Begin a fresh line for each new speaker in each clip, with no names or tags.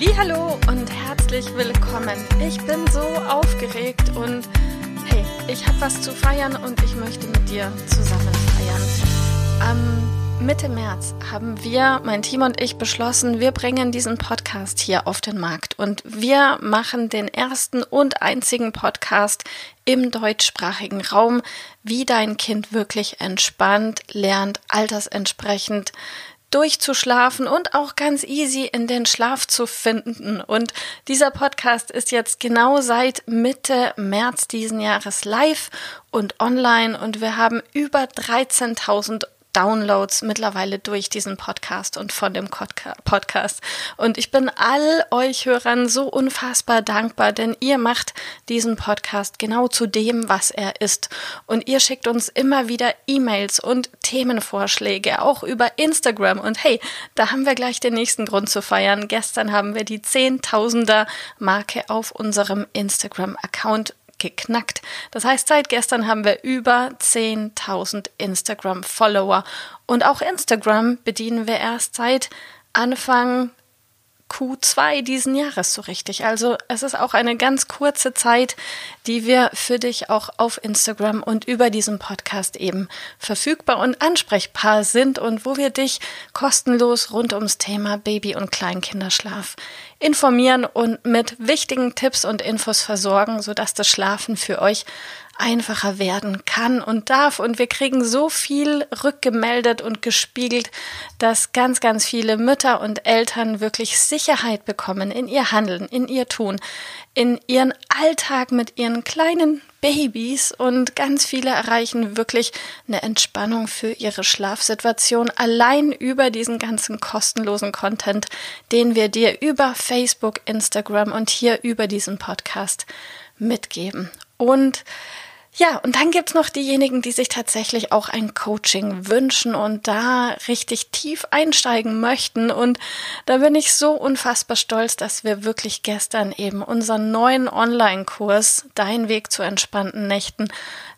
Hallo und herzlich willkommen. Ich bin so aufgeregt und hey, ich habe was zu feiern und ich möchte mit dir zusammen feiern. Am Mitte März haben wir, mein Team und ich, beschlossen, wir bringen diesen Podcast hier auf den Markt und wir machen den ersten und einzigen Podcast im deutschsprachigen Raum, wie dein Kind wirklich entspannt lernt, altersentsprechend durchzuschlafen und auch ganz easy in den Schlaf zu finden. Und dieser Podcast ist jetzt genau seit Mitte März diesen Jahres live und online und wir haben über 13.000 Downloads mittlerweile durch diesen Podcast und von dem Podcast. Und ich bin all euch Hörern so unfassbar dankbar, denn ihr macht diesen Podcast genau zu dem, was er ist. Und ihr schickt uns immer wieder E-Mails und Themenvorschläge, auch über Instagram. Und hey, da haben wir gleich den nächsten Grund zu feiern. Gestern haben wir die Zehntausender Marke auf unserem Instagram-Account geknackt. Das heißt, seit gestern haben wir über 10.000 Instagram-Follower. Und auch Instagram bedienen wir erst seit Anfang Q2 diesen Jahres so richtig. Also es ist auch eine ganz kurze Zeit, die wir für dich auch auf Instagram und über diesen Podcast eben verfügbar und ansprechbar sind und wo wir dich kostenlos rund ums Thema Baby- und Kleinkinderschlaf informieren und mit wichtigen Tipps und Infos versorgen, sodass das Schlafen für euch einfacher werden kann und darf. Und wir kriegen so viel rückgemeldet und gespiegelt, dass ganz, ganz viele Mütter und Eltern wirklich Sicherheit bekommen in ihr Handeln, in ihr Tun, in ihren Alltag mit ihren kleinen Babys und ganz viele erreichen wirklich eine Entspannung für ihre Schlafsituation allein über diesen ganzen kostenlosen Content, den wir dir über Facebook, Instagram und hier über diesen Podcast mitgeben. Und ja, und dann gibt's noch diejenigen, die sich tatsächlich auch ein Coaching wünschen und da richtig tief einsteigen möchten. Und da bin ich so unfassbar stolz, dass wir wirklich gestern eben unseren neuen Online-Kurs Dein Weg zu entspannten Nächten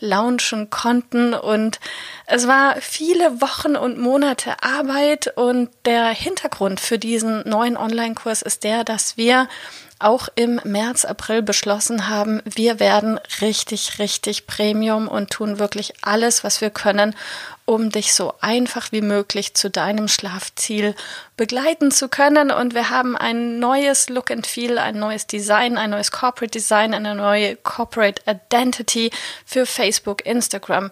launchen konnten. Und es war viele Wochen und Monate Arbeit. Und der Hintergrund für diesen neuen Online-Kurs ist der, dass wir auch im März, April beschlossen haben, wir werden richtig, richtig Premium und tun wirklich alles, was wir können, um dich so einfach wie möglich zu deinem Schlafziel begleiten zu können. Und wir haben ein neues Look and Feel, ein neues Design, ein neues Corporate Design, eine neue Corporate Identity für Facebook, Instagram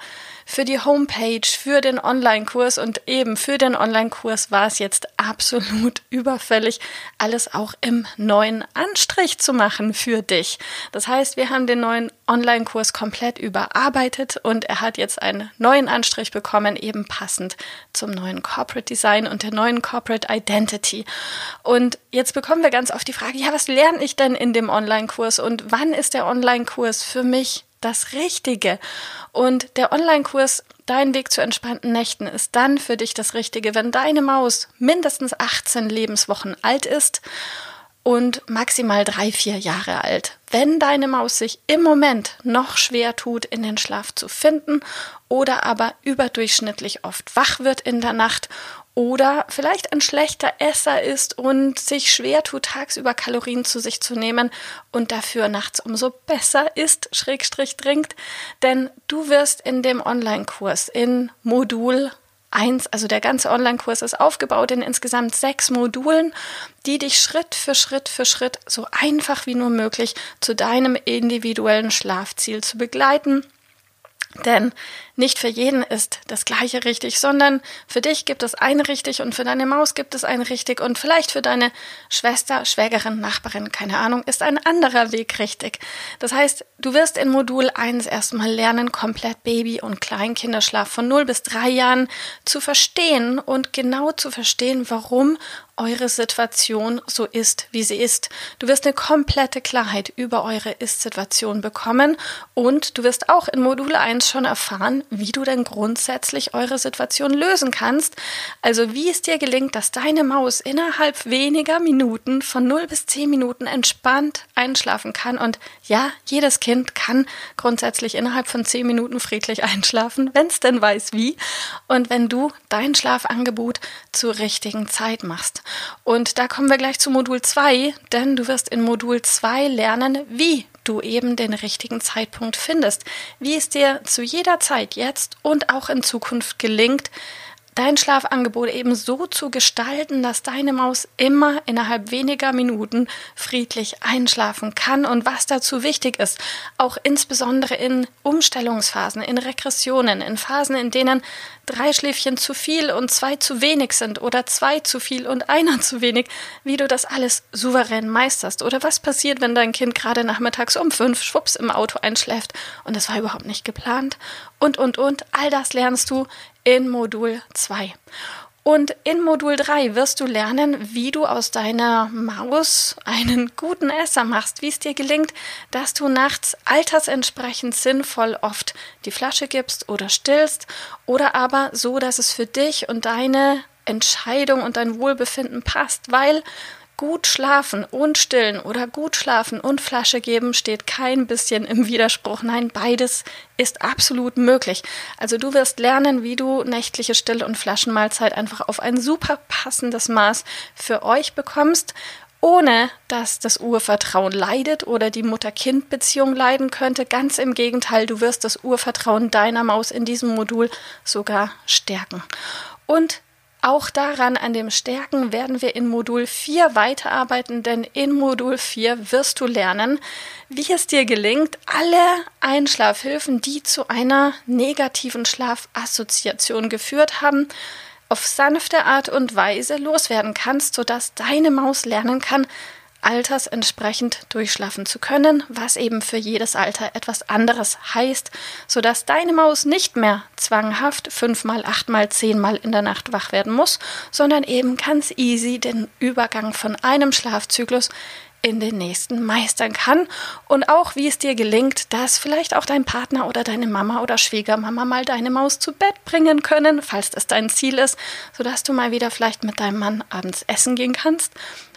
für die Homepage, für den Online-Kurs und eben für den Online-Kurs war es jetzt absolut überfällig, alles auch im neuen Anstrich zu machen für dich. Das heißt, wir haben den neuen Online-Kurs komplett überarbeitet und er hat jetzt einen neuen Anstrich bekommen, eben passend zum neuen Corporate Design und der neuen Corporate Identity. Und jetzt bekommen wir ganz oft die Frage, ja, was lerne ich denn in dem Online-Kurs und wann ist der Online-Kurs für mich das Richtige. Und der Online-Kurs Dein Weg zu entspannten Nächten ist dann für dich das Richtige, wenn deine Maus mindestens 18 Lebenswochen alt ist und maximal drei, vier Jahre alt. Wenn deine Maus sich im Moment noch schwer tut, in den Schlaf zu finden oder aber überdurchschnittlich oft wach wird in der Nacht oder vielleicht ein schlechter Esser ist und sich schwer tut, tagsüber Kalorien zu sich zu nehmen und dafür nachts umso besser ist, Schrägstrich trinkt, denn du wirst in dem Online-Kurs in Modul 1, also der ganze Online-Kurs ist aufgebaut in insgesamt sechs Modulen, die dich Schritt für Schritt für Schritt so einfach wie nur möglich zu deinem individuellen Schlafziel zu begleiten Denn nicht für jeden ist das Gleiche richtig, sondern für dich gibt es ein richtig und für deine Maus gibt es ein richtig und vielleicht für deine Schwester, Schwägerin, Nachbarin, keine Ahnung, ist ein anderer Weg richtig. Das heißt, du wirst in Modul 1 erstmal lernen, komplett Baby- und Kleinkinderschlaf von 0 bis 3 Jahren zu verstehen und genau zu verstehen, warum eure Situation so ist, wie sie ist. Du wirst eine komplette Klarheit über eure Ist-Situation bekommen und du wirst auch in Modul 1 schon erfahren, wie du denn grundsätzlich eure Situation lösen kannst. Also wie es dir gelingt, dass deine Maus innerhalb weniger Minuten von 0 bis 10 Minuten entspannt einschlafen kann. Und ja, jedes Kind kann grundsätzlich innerhalb von 10 Minuten friedlich einschlafen, wenn es denn weiß wie. Und wenn du dein Schlafangebot zur richtigen Zeit machst. Und da kommen wir gleich zu Modul 2, denn du wirst in Modul 2 lernen, wie du eben den richtigen Zeitpunkt findest, wie es dir zu jeder Zeit jetzt und auch in Zukunft gelingt, dein Schlafangebot eben so zu gestalten, dass deine Maus immer innerhalb weniger Minuten friedlich einschlafen kann und was dazu wichtig ist, auch insbesondere in Umstellungsphasen, in Regressionen, in Phasen, in denen drei Schläfchen zu viel und zwei zu wenig sind oder zwei zu viel und einer zu wenig, wie du das alles souverän meisterst. Oder was passiert, wenn dein Kind gerade nachmittags um fünf schwupps im Auto einschläft und es war überhaupt nicht geplant? Und, und, und, all das lernst du in Modul 2. Und in Modul 3 wirst du lernen, wie du aus deiner Maus einen guten Esser machst, wie es dir gelingt, dass du nachts altersentsprechend sinnvoll oft die Flasche gibst oder stillst oder aber so, dass es für dich und deine Entscheidung und dein Wohlbefinden passt, weil Gut schlafen und stillen oder gut schlafen und Flasche geben steht kein bisschen im Widerspruch. Nein, beides ist absolut möglich. Also du wirst lernen, wie du nächtliche Still- und Flaschenmahlzeit einfach auf ein super passendes Maß für euch bekommst ohne dass das Urvertrauen leidet oder die Mutter-Kind-Beziehung leiden könnte. Ganz im Gegenteil, du wirst das Urvertrauen deiner Maus in diesem Modul sogar stärken. Und auch daran, an dem Stärken, werden wir in Modul 4 weiterarbeiten, denn in Modul 4 wirst du lernen, wie es dir gelingt, alle Einschlafhilfen, die zu einer negativen Schlafassoziation geführt haben, auf sanfte Art und Weise loswerden kannst, sodass deine Maus lernen kann, Alters entsprechend durchschlafen zu können, was eben für jedes Alter etwas anderes heißt, sodass deine Maus nicht mehr zwanghaft fünfmal, achtmal, zehnmal in der Nacht wach werden muss, sondern eben ganz easy den Übergang von einem Schlafzyklus in den nächsten meistern kann. Und auch wie es dir gelingt, dass vielleicht auch dein Partner oder deine Mama oder Schwiegermama mal deine Maus zu Bett bringen können, falls das dein Ziel ist, sodass du mal wieder vielleicht mit deinem Mann abends essen gehen kannst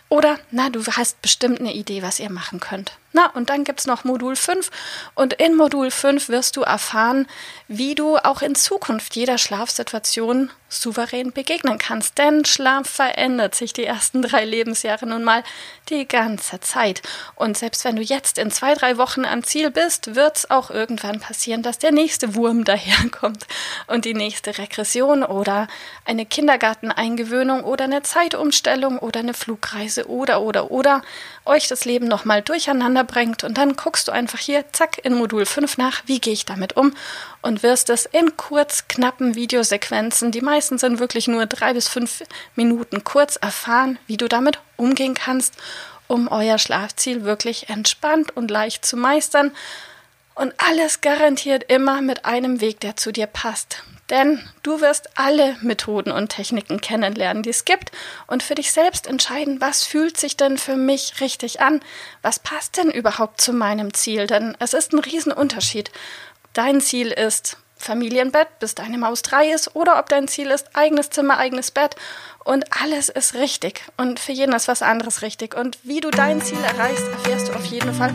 oder, na, du hast bestimmt eine Idee, was ihr machen könnt. Na, und dann gibt's noch Modul 5 und in Modul 5 wirst du erfahren, wie du auch in Zukunft jeder Schlafsituation souverän begegnen kannst. Denn Schlaf verändert sich die ersten drei Lebensjahre nun mal die ganze Zeit. Und selbst wenn du jetzt in zwei, drei Wochen am Ziel bist, wird's auch irgendwann passieren, dass der nächste Wurm daherkommt und die nächste Regression oder eine Kindergarteneingewöhnung oder eine Zeitumstellung oder eine Flugreise oder, oder, oder euch das Leben nochmal durcheinander bringt. Und dann guckst du einfach hier, zack, in Modul 5 nach, wie gehe ich damit um? Und wirst es in kurz, knappen Videosequenzen, die meisten sind wirklich nur drei bis fünf Minuten kurz, erfahren, wie du damit umgehen kannst, um euer Schlafziel wirklich entspannt und leicht zu meistern. Und alles garantiert immer mit einem Weg, der zu dir passt. Denn du wirst alle Methoden und Techniken kennenlernen, die es gibt und für dich selbst entscheiden, was fühlt sich denn für mich richtig an? Was passt denn überhaupt zu meinem Ziel? Denn es ist ein Riesenunterschied. Dein Ziel ist Familienbett, bis deine Maus drei ist, oder ob dein Ziel ist eigenes Zimmer, eigenes Bett und alles ist richtig. Und für jeden ist was anderes richtig. Und wie du dein Ziel erreichst, erfährst du auf jeden Fall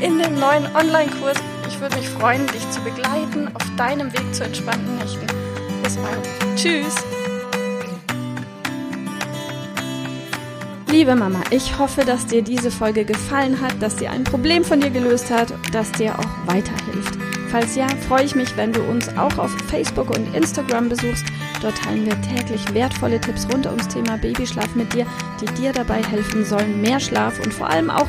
in dem neuen Online-Kurs. Ich würde mich freuen, dich zu begleiten auf deinem Weg zu entspannten Nächten. Bis bald. Tschüss.
Liebe Mama, ich hoffe, dass dir diese Folge gefallen hat, dass dir ein Problem von dir gelöst hat, dass dir auch weiterhilft. Falls ja, freue ich mich, wenn du uns auch auf Facebook und Instagram besuchst. Dort teilen wir täglich wertvolle Tipps rund ums Thema Babyschlaf mit dir, die dir dabei helfen sollen, mehr Schlaf und vor allem auch